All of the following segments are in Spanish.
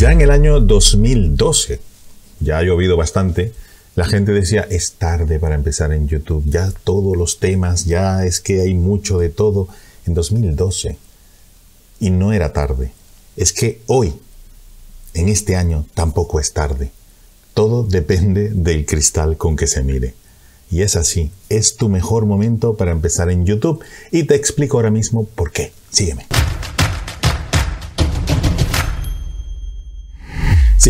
Ya en el año 2012, ya ha llovido bastante, la gente decía, es tarde para empezar en YouTube, ya todos los temas, ya es que hay mucho de todo. En 2012, y no era tarde, es que hoy, en este año, tampoco es tarde. Todo depende del cristal con que se mire. Y es así, es tu mejor momento para empezar en YouTube y te explico ahora mismo por qué. Sígueme.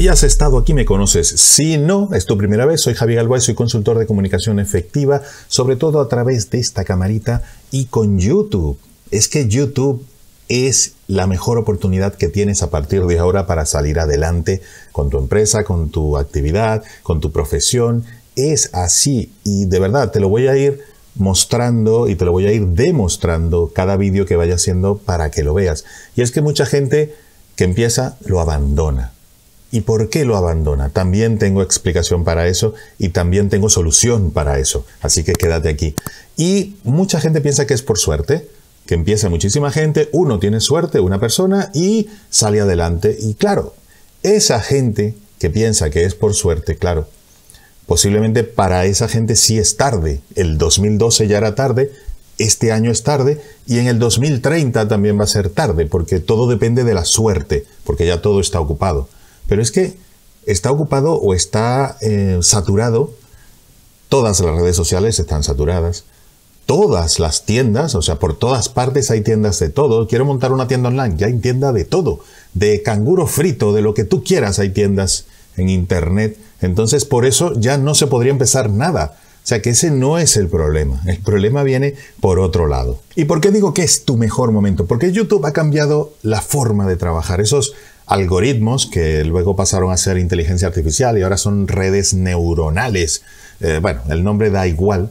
Si has estado aquí me conoces. Si no, es tu primera vez, soy Javier Galvay, soy consultor de comunicación efectiva, sobre todo a través de esta camarita y con YouTube. Es que YouTube es la mejor oportunidad que tienes a partir de ahora para salir adelante con tu empresa, con tu actividad, con tu profesión. Es así y de verdad te lo voy a ir mostrando y te lo voy a ir demostrando cada vídeo que vaya haciendo para que lo veas. Y es que mucha gente que empieza lo abandona ¿Y por qué lo abandona? También tengo explicación para eso y también tengo solución para eso. Así que quédate aquí. Y mucha gente piensa que es por suerte, que empieza muchísima gente, uno tiene suerte, una persona, y sale adelante. Y claro, esa gente que piensa que es por suerte, claro, posiblemente para esa gente sí es tarde. El 2012 ya era tarde, este año es tarde y en el 2030 también va a ser tarde, porque todo depende de la suerte, porque ya todo está ocupado. Pero es que está ocupado o está eh, saturado, todas las redes sociales están saturadas, todas las tiendas, o sea, por todas partes hay tiendas de todo. Quiero montar una tienda online, ya hay tienda de todo, de canguro frito, de lo que tú quieras, hay tiendas en internet. Entonces, por eso ya no se podría empezar nada. O sea que ese no es el problema. El problema viene por otro lado. ¿Y por qué digo que es tu mejor momento? Porque YouTube ha cambiado la forma de trabajar. Esos algoritmos que luego pasaron a ser inteligencia artificial y ahora son redes neuronales. Eh, bueno, el nombre da igual.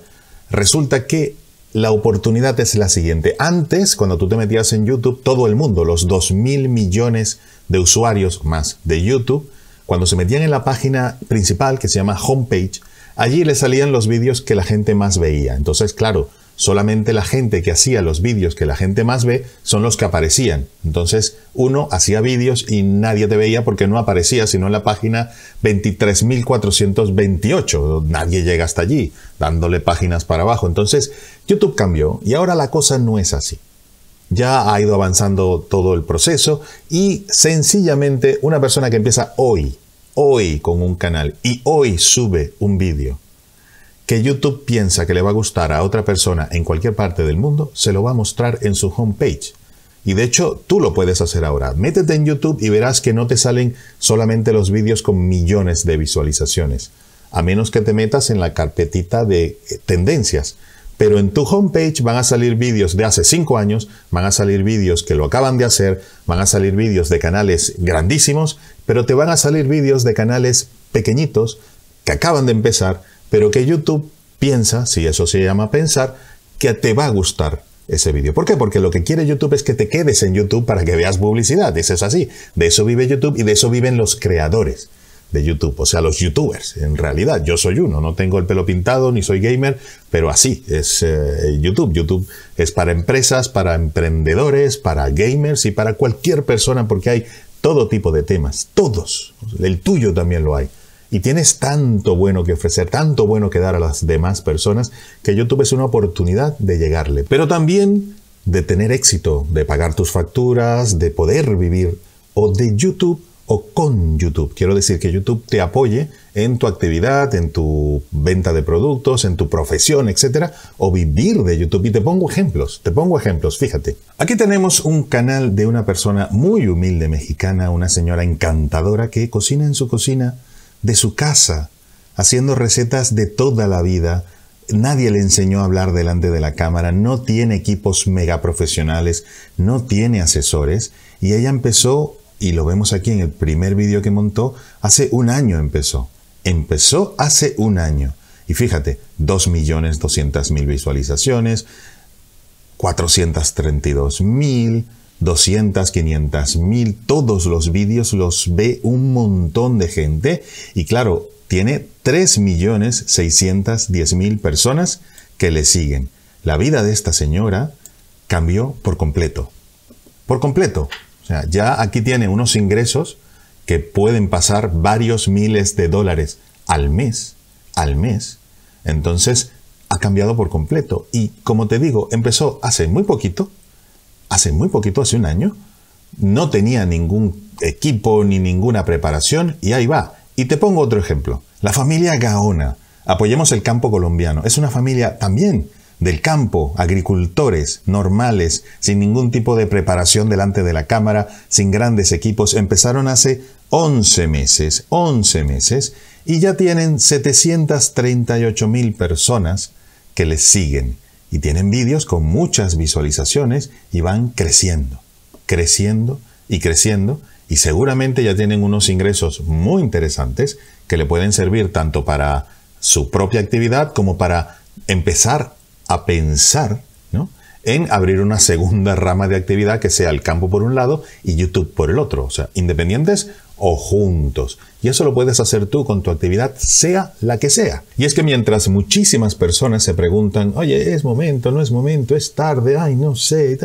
Resulta que la oportunidad es la siguiente. Antes, cuando tú te metías en YouTube, todo el mundo, los 2 mil millones de usuarios más de YouTube, cuando se metían en la página principal que se llama homepage, allí le salían los vídeos que la gente más veía. Entonces, claro, solamente la gente que hacía los vídeos que la gente más ve son los que aparecían. Entonces uno hacía vídeos y nadie te veía porque no aparecía sino en la página 23.428. Nadie llega hasta allí dándole páginas para abajo. Entonces YouTube cambió y ahora la cosa no es así. Ya ha ido avanzando todo el proceso y sencillamente una persona que empieza hoy, hoy con un canal y hoy sube un vídeo que YouTube piensa que le va a gustar a otra persona en cualquier parte del mundo, se lo va a mostrar en su homepage. Y de hecho, tú lo puedes hacer ahora. Métete en YouTube y verás que no te salen solamente los vídeos con millones de visualizaciones, a menos que te metas en la carpetita de eh, tendencias. Pero en tu homepage van a salir vídeos de hace 5 años, van a salir vídeos que lo acaban de hacer, van a salir vídeos de canales grandísimos, pero te van a salir vídeos de canales pequeñitos que acaban de empezar pero que YouTube piensa, si eso se llama pensar, que te va a gustar ese vídeo. ¿Por qué? Porque lo que quiere YouTube es que te quedes en YouTube para que veas publicidad. Eso es así. De eso vive YouTube y de eso viven los creadores de YouTube, o sea, los youtubers. En realidad, yo soy uno, no tengo el pelo pintado ni soy gamer, pero así es eh, YouTube. YouTube es para empresas, para emprendedores, para gamers y para cualquier persona porque hay todo tipo de temas, todos. El tuyo también lo hay. Y tienes tanto bueno que ofrecer, tanto bueno que dar a las demás personas, que YouTube es una oportunidad de llegarle. Pero también de tener éxito, de pagar tus facturas, de poder vivir o de YouTube o con YouTube. Quiero decir que YouTube te apoye en tu actividad, en tu venta de productos, en tu profesión, etcétera, o vivir de YouTube. Y te pongo ejemplos, te pongo ejemplos, fíjate. Aquí tenemos un canal de una persona muy humilde mexicana, una señora encantadora que cocina en su cocina de su casa, haciendo recetas de toda la vida. Nadie le enseñó a hablar delante de la cámara, no tiene equipos mega profesionales, no tiene asesores y ella empezó, y lo vemos aquí en el primer vídeo que montó, hace un año empezó. Empezó hace un año. Y fíjate, 2.200.000 visualizaciones, 432.000, 200, 500 mil, todos los vídeos los ve un montón de gente y claro, tiene 3 millones 610 mil personas que le siguen. La vida de esta señora cambió por completo. Por completo. O sea, ya aquí tiene unos ingresos que pueden pasar varios miles de dólares al mes, al mes. Entonces, ha cambiado por completo. Y como te digo, empezó hace muy poquito, hace muy poquito, hace un año, no tenía ningún equipo ni ninguna preparación y ahí va. Y te pongo otro ejemplo. La familia Gaona. Apoyemos el campo colombiano. Es una familia también del campo, agricultores normales, sin ningún tipo de preparación delante de la cámara, sin grandes equipos. Empezaron hace 11 meses, 11 meses, y ya tienen 738 mil personas que les siguen. Y tienen vídeos con muchas visualizaciones y van creciendo, creciendo y creciendo. Y seguramente ya tienen unos ingresos muy interesantes que le pueden servir tanto para su propia actividad como para empezar a pensar en abrir una segunda rama de actividad que sea el campo por un lado y YouTube por el otro. O sea, independientes o juntos. Y eso lo puedes hacer tú con tu actividad, sea la que sea. Y es que mientras muchísimas personas se preguntan, oye, es momento, no es momento, es tarde, ay, no sé.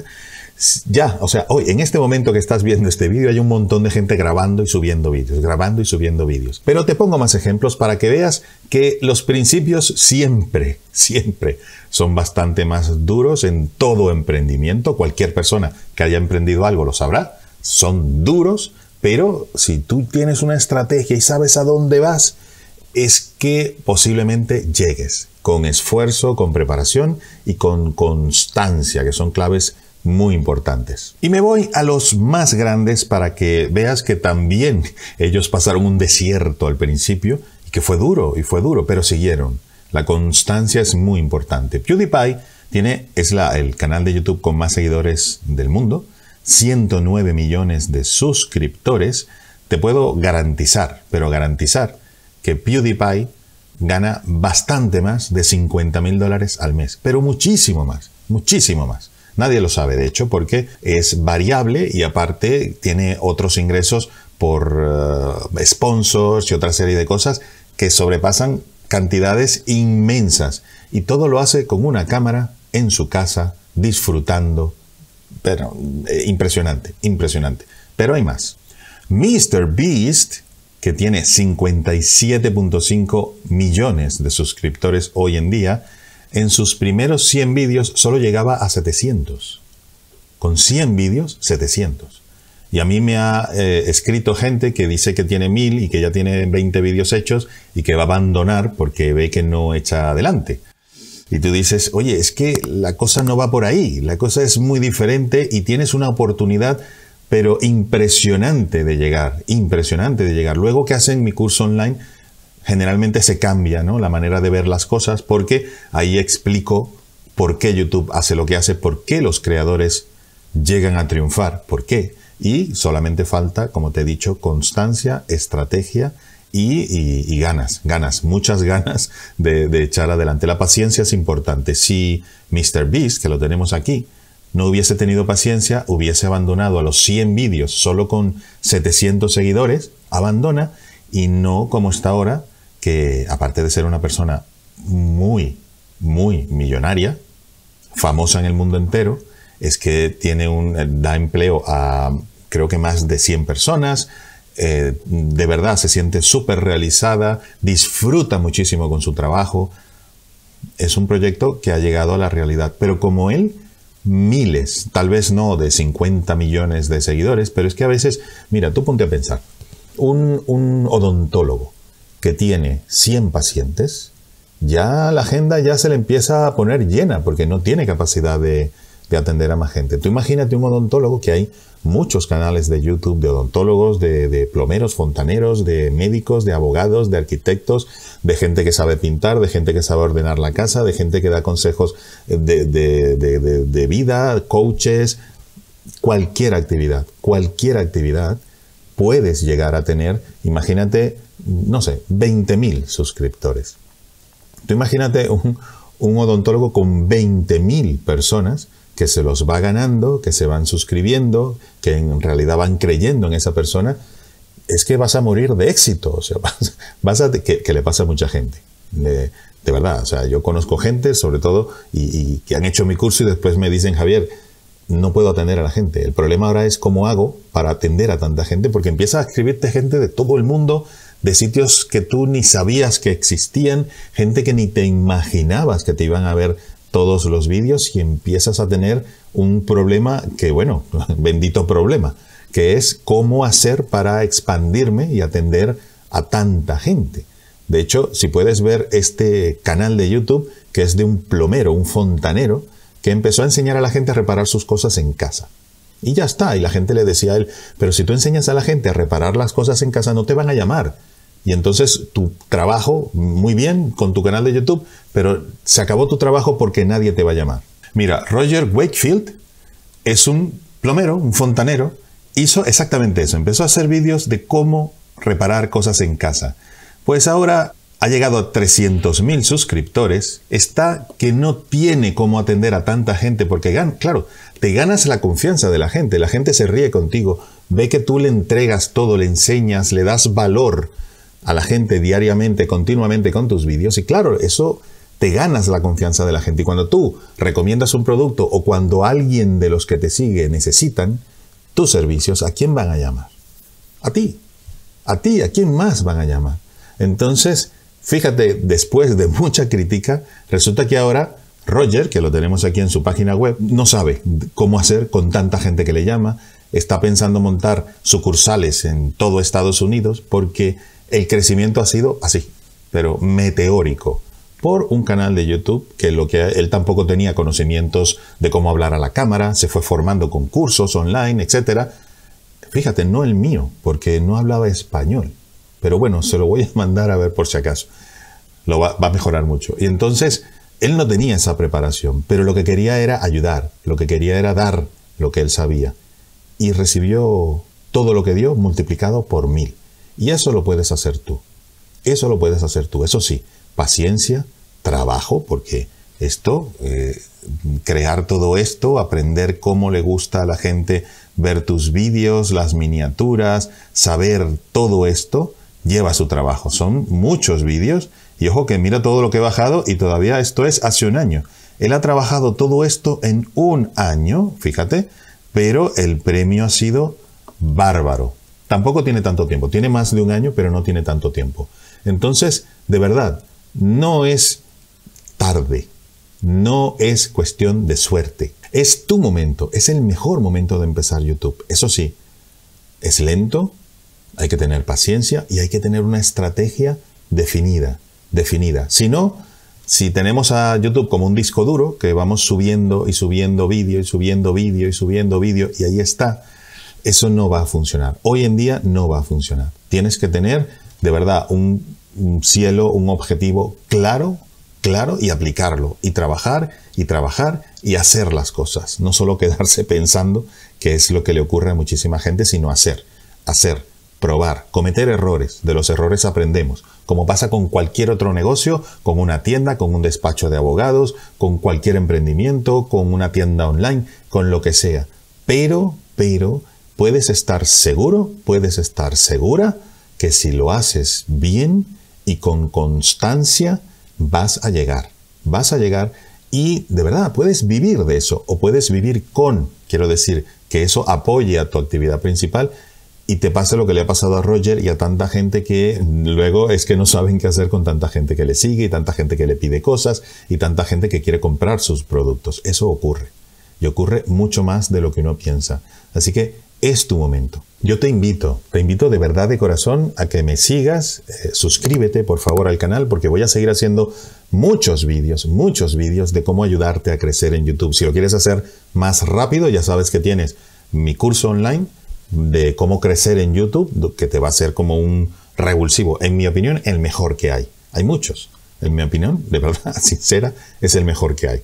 Ya, o sea, hoy, en este momento que estás viendo este vídeo, hay un montón de gente grabando y subiendo vídeos, grabando y subiendo vídeos. Pero te pongo más ejemplos para que veas que los principios siempre, siempre son bastante más duros en todo emprendimiento. Cualquier persona que haya emprendido algo lo sabrá. Son duros, pero si tú tienes una estrategia y sabes a dónde vas, es que posiblemente llegues con esfuerzo, con preparación y con constancia, que son claves muy importantes. Y me voy a los más grandes para que veas que también ellos pasaron un desierto al principio y que fue duro y fue duro, pero siguieron. La constancia es muy importante. PewDiePie tiene, es la, el canal de YouTube con más seguidores del mundo, 109 millones de suscriptores. Te puedo garantizar, pero garantizar que PewDiePie gana bastante más de 50 mil dólares al mes, pero muchísimo más, muchísimo más. Nadie lo sabe, de hecho, porque es variable y aparte tiene otros ingresos por eh, sponsors y otra serie de cosas que sobrepasan cantidades inmensas. Y todo lo hace con una cámara en su casa, disfrutando. Pero eh, impresionante, impresionante. Pero hay más. Mr. Beast, que tiene 57.5 millones de suscriptores hoy en día, en sus primeros 100 vídeos solo llegaba a 700. Con 100 vídeos, 700. Y a mí me ha eh, escrito gente que dice que tiene 1000 y que ya tiene 20 vídeos hechos y que va a abandonar porque ve que no echa adelante. Y tú dices, oye, es que la cosa no va por ahí, la cosa es muy diferente y tienes una oportunidad, pero impresionante de llegar, impresionante de llegar. Luego que hacen mi curso online, generalmente se cambia ¿no? la manera de ver las cosas porque ahí explico por qué YouTube hace lo que hace, por qué los creadores llegan a triunfar, por qué. Y solamente falta, como te he dicho, constancia, estrategia y, ganas, ganas, muchas ganas de, echar adelante. La paciencia es importante. Si Mr. Beast, que lo tenemos aquí, no hubiese tenido paciencia, hubiese abandonado a los 100 vídeos solo con 700 seguidores, abandona y no como está ahora, que aparte de ser una persona muy, muy millonaria, famosa en el mundo entero, es que tiene un, da empleo a creo que más de 100 personas, eh, de verdad se siente súper realizada, disfruta muchísimo con su trabajo. Es un proyecto que ha llegado a la realidad, pero como él, miles, tal vez no de 50 millones de seguidores, pero es que a veces, mira, tú ponte a pensar, un, un odontólogo, que tiene 100 pacientes, ya la agenda ya se le empieza a poner llena porque no tiene capacidad de, atender a más gente. Tú imagínate un odontólogo que hay muchos canales de YouTube de odontólogos, de, plomeros, fontaneros, de médicos, de abogados, de arquitectos, de gente que sabe pintar, de gente que sabe ordenar la casa, de gente que da consejos de, de vida, coaches, cualquier actividad, cualquier actividad puedes llegar a tener, imagínate, no sé, 20.000 suscriptores. Tú imagínate un, odontólogo con 20.000 personas que se los va ganando, que se van suscribiendo, que en realidad van creyendo en esa persona, es que vas a morir de éxito. O sea, vas, a, que, le pasa a mucha gente. De, verdad, o sea, yo conozco gente, sobre todo, y, que han hecho mi curso y después me dicen, Javier, no puedo atender a la gente. El problema ahora es cómo hago para atender a tanta gente, porque empieza a escribirte gente de todo el mundo, de sitios que tú ni sabías que existían, gente que ni te imaginabas que te iban a ver todos los vídeos y empiezas a tener un problema que, bueno, bendito problema, que es cómo hacer para expandirme y atender a tanta gente. De hecho, si puedes ver este canal de YouTube, que es de un plomero, un fontanero, que empezó a enseñar a la gente a reparar sus cosas en casa. Y ya está, y la gente le decía a él, pero si tú enseñas a la gente a reparar las cosas en casa, no te van a llamar. Y entonces tu trabajo, muy bien, con tu canal de YouTube, pero se acabó tu trabajo porque nadie te va a llamar. Mira, Roger Wakefield es un plomero, un fontanero, hizo exactamente eso, empezó a hacer vídeos de cómo reparar cosas en casa. Pues ahora ha llegado a 300.000 suscriptores, está que no tiene cómo atender a tanta gente porque, claro, te ganas la confianza de la gente, la gente se ríe contigo, ve que tú le entregas todo, le enseñas, le das valor a la gente diariamente, continuamente con tus vídeos y claro, eso te ganas la confianza de la gente y cuando tú recomiendas un producto o cuando alguien de los que te sigue necesitan tus servicios, ¿a quién van a llamar? A ti. A ti, ¿a quién más van a llamar? Entonces, Fíjate, después de mucha crítica, resulta que ahora Roger, que lo tenemos aquí en su página web, no sabe cómo hacer con tanta gente que le llama, está pensando montar sucursales en todo Estados Unidos porque el crecimiento ha sido así, pero meteórico, por un canal de YouTube que lo que él tampoco tenía conocimientos de cómo hablar a la cámara, se fue formando con cursos online, etc. Fíjate, no el mío, porque no hablaba español. Pero bueno, se lo voy a mandar a ver por si acaso. Lo va, a mejorar mucho. Y entonces, él no tenía esa preparación, pero lo que quería era ayudar, lo que quería era dar lo que él sabía. Y recibió todo lo que dio multiplicado por mil. Y eso lo puedes hacer tú. Eso lo puedes hacer tú. Eso sí, paciencia, trabajo, porque esto, eh, crear todo esto, aprender cómo le gusta a la gente ver tus vídeos, las miniaturas, saber todo esto, lleva su trabajo. Son muchos vídeos y ojo que mira todo lo que he bajado y todavía esto es hace un año. Él ha trabajado todo esto en un año, fíjate, pero el premio ha sido bárbaro. Tampoco tiene tanto tiempo, tiene más de un año, pero no tiene tanto tiempo. Entonces, de verdad, no es tarde, no es cuestión de suerte. Es tu momento, es el mejor momento de empezar YouTube. Eso sí, es lento, hay que tener paciencia y hay que tener una estrategia definida, definida. Si no, si tenemos a YouTube como un disco duro, que vamos subiendo y subiendo vídeo y subiendo vídeo y subiendo vídeo y ahí está, eso no va a funcionar. Hoy en día no va a funcionar. Tienes que tener de verdad un, un cielo, un objetivo claro, claro y aplicarlo y trabajar y trabajar y hacer las cosas. No solo quedarse pensando que es lo que le ocurre a muchísima gente, sino hacer, hacer probar, cometer errores. De los errores aprendemos, como pasa con cualquier otro negocio, con una tienda, con un despacho de abogados, con cualquier emprendimiento, con una tienda online, con lo que sea. Pero, pero, puedes estar seguro, puedes estar segura que si lo haces bien y con constancia, vas a llegar. Vas a llegar y de verdad puedes vivir de eso o puedes vivir con, quiero decir, que eso apoye a tu actividad principal y te pasa lo que le ha pasado a Roger y a tanta gente que luego es que no saben qué hacer con tanta gente que le sigue y tanta gente que le pide cosas y tanta gente que quiere comprar sus productos. Eso ocurre. Y ocurre mucho más de lo que uno piensa. Así que es tu momento. Yo te invito, te invito de verdad de corazón a que me sigas, eh, suscríbete por favor al canal porque voy a seguir haciendo muchos vídeos, muchos vídeos de cómo ayudarte a crecer en YouTube. Si lo quieres hacer más rápido, ya sabes que tienes mi curso online de cómo crecer en YouTube, que te va a ser como un revulsivo. En mi opinión, el mejor que hay. Hay muchos. En mi opinión, de verdad, sincera, es el mejor que hay.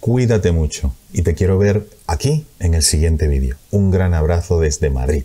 Cuídate mucho y te quiero ver aquí en el siguiente vídeo. Un gran abrazo desde Madrid.